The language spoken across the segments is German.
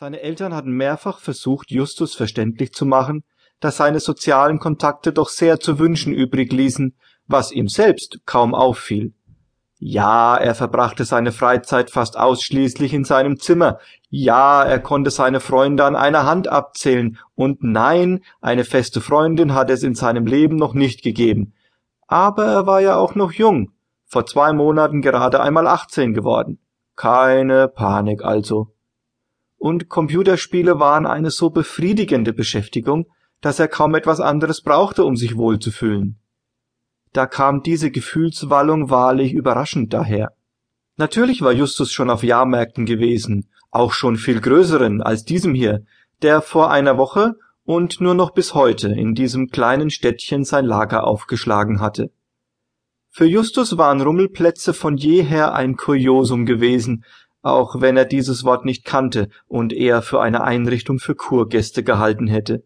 Seine Eltern hatten mehrfach versucht, Justus verständlich zu machen, dass seine sozialen Kontakte doch sehr zu wünschen übrig ließen, was ihm selbst kaum auffiel. Ja, er verbrachte seine Freizeit fast ausschließlich in seinem Zimmer. Ja, er konnte seine Freunde an einer Hand abzählen. Und nein, eine feste Freundin hat es in seinem Leben noch nicht gegeben. Aber er war ja auch noch jung. Vor zwei Monaten gerade einmal 18 geworden. Keine Panik also und Computerspiele waren eine so befriedigende Beschäftigung, dass er kaum etwas anderes brauchte, um sich wohlzufühlen. Da kam diese Gefühlswallung wahrlich überraschend daher. Natürlich war Justus schon auf Jahrmärkten gewesen, auch schon viel größeren als diesem hier, der vor einer Woche und nur noch bis heute in diesem kleinen Städtchen sein Lager aufgeschlagen hatte. Für Justus waren Rummelplätze von jeher ein Kuriosum gewesen, auch wenn er dieses Wort nicht kannte und eher für eine Einrichtung für Kurgäste gehalten hätte.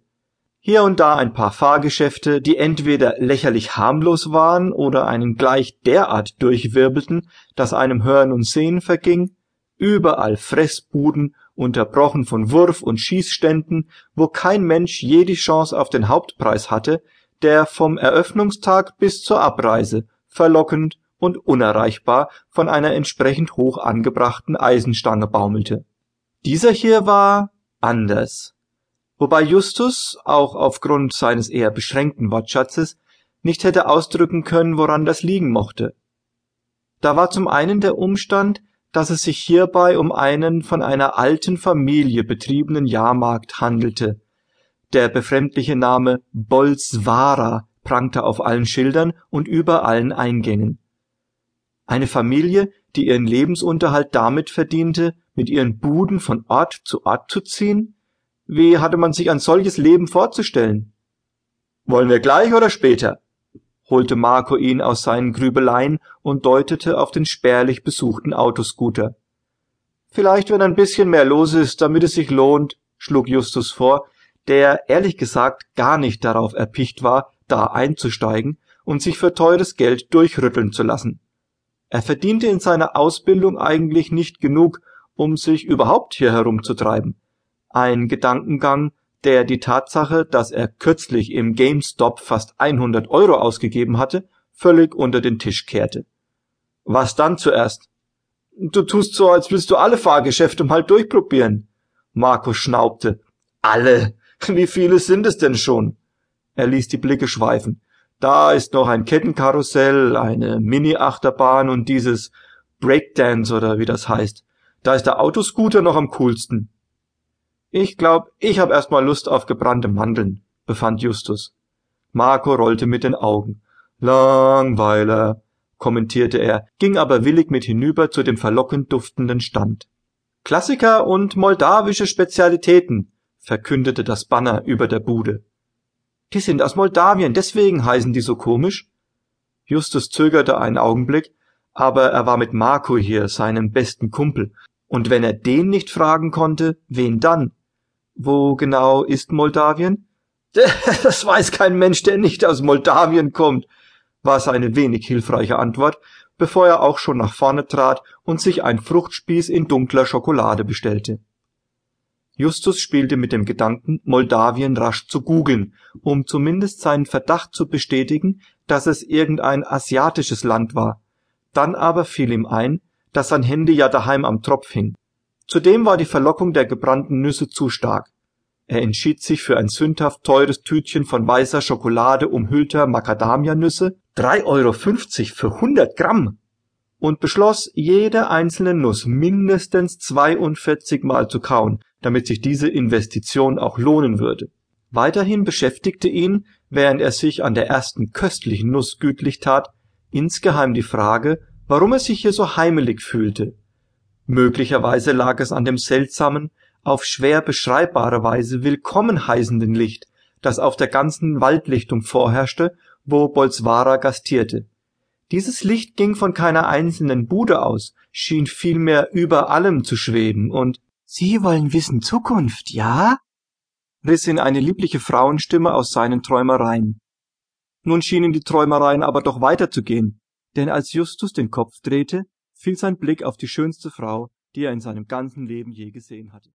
Hier und da ein paar Fahrgeschäfte, die entweder lächerlich harmlos waren oder einen gleich derart durchwirbelten, dass einem Hören und Sehen verging, überall Fressbuden, unterbrochen von Wurf- und Schießständen, wo kein Mensch je die Chance auf den Hauptpreis hatte, der vom Eröffnungstag bis zur Abreise verlockend und unerreichbar von einer entsprechend hoch angebrachten Eisenstange baumelte. Dieser hier war anders. Wobei Justus, auch aufgrund seines eher beschränkten Wortschatzes, nicht hätte ausdrücken können, woran das liegen mochte. Da war zum einen der Umstand, dass es sich hierbei um einen von einer alten Familie betriebenen Jahrmarkt handelte. Der befremdliche Name Bolswara prangte auf allen Schildern und über allen Eingängen. Eine Familie, die ihren Lebensunterhalt damit verdiente, mit ihren Buden von Ort zu Ort zu ziehen? Wie hatte man sich ein solches Leben vorzustellen? Wollen wir gleich oder später? holte Marco ihn aus seinen Grübeleien und deutete auf den spärlich besuchten Autoscooter. Vielleicht, wenn ein bisschen mehr los ist, damit es sich lohnt, schlug Justus vor, der ehrlich gesagt gar nicht darauf erpicht war, da einzusteigen und sich für teures Geld durchrütteln zu lassen. Er verdiente in seiner Ausbildung eigentlich nicht genug, um sich überhaupt hier herumzutreiben. Ein Gedankengang, der die Tatsache, dass er kürzlich im GameStop fast 100 Euro ausgegeben hatte, völlig unter den Tisch kehrte. Was dann zuerst? Du tust so, als willst du alle Fahrgeschäfte mal durchprobieren. Marco schnaubte. Alle? Wie viele sind es denn schon? Er ließ die Blicke schweifen. Da ist noch ein Kettenkarussell, eine Mini-Achterbahn und dieses Breakdance oder wie das heißt. Da ist der Autoscooter noch am coolsten. Ich glaub, ich hab erstmal Lust auf gebrannte Mandeln, befand Justus. Marco rollte mit den Augen. Langweiler, kommentierte er, ging aber willig mit hinüber zu dem verlockend duftenden Stand. Klassiker und moldawische Spezialitäten, verkündete das Banner über der Bude. Die sind aus Moldawien, deswegen heißen die so komisch. Justus zögerte einen Augenblick, aber er war mit Marco hier, seinem besten Kumpel, und wenn er den nicht fragen konnte, wen dann? Wo genau ist Moldawien? Das weiß kein Mensch, der nicht aus Moldawien kommt, war seine wenig hilfreiche Antwort, bevor er auch schon nach vorne trat und sich ein Fruchtspieß in dunkler Schokolade bestellte. Justus spielte mit dem Gedanken, Moldawien rasch zu googeln, um zumindest seinen Verdacht zu bestätigen, dass es irgendein asiatisches Land war. Dann aber fiel ihm ein, dass sein Handy ja daheim am Tropf hing. Zudem war die Verlockung der gebrannten Nüsse zu stark. Er entschied sich für ein sündhaft teures Tütchen von weißer Schokolade umhüllter Macadamianüsse, 3,50 Euro für 100 Gramm, und beschloss, jede einzelne Nuss mindestens 42 Mal zu kauen, damit sich diese Investition auch lohnen würde. Weiterhin beschäftigte ihn, während er sich an der ersten köstlichen Nuss gütlich tat, insgeheim die Frage, warum er sich hier so heimelig fühlte. Möglicherweise lag es an dem seltsamen, auf schwer beschreibbare Weise willkommen heißenden Licht, das auf der ganzen Waldlichtung vorherrschte, wo Bolswara gastierte. Dieses Licht ging von keiner einzelnen Bude aus, schien vielmehr über allem zu schweben und Sie wollen wissen Zukunft, ja? riss ihn eine liebliche Frauenstimme aus seinen Träumereien. Nun schienen die Träumereien aber doch weiterzugehen, denn als Justus den Kopf drehte, fiel sein Blick auf die schönste Frau, die er in seinem ganzen Leben je gesehen hatte.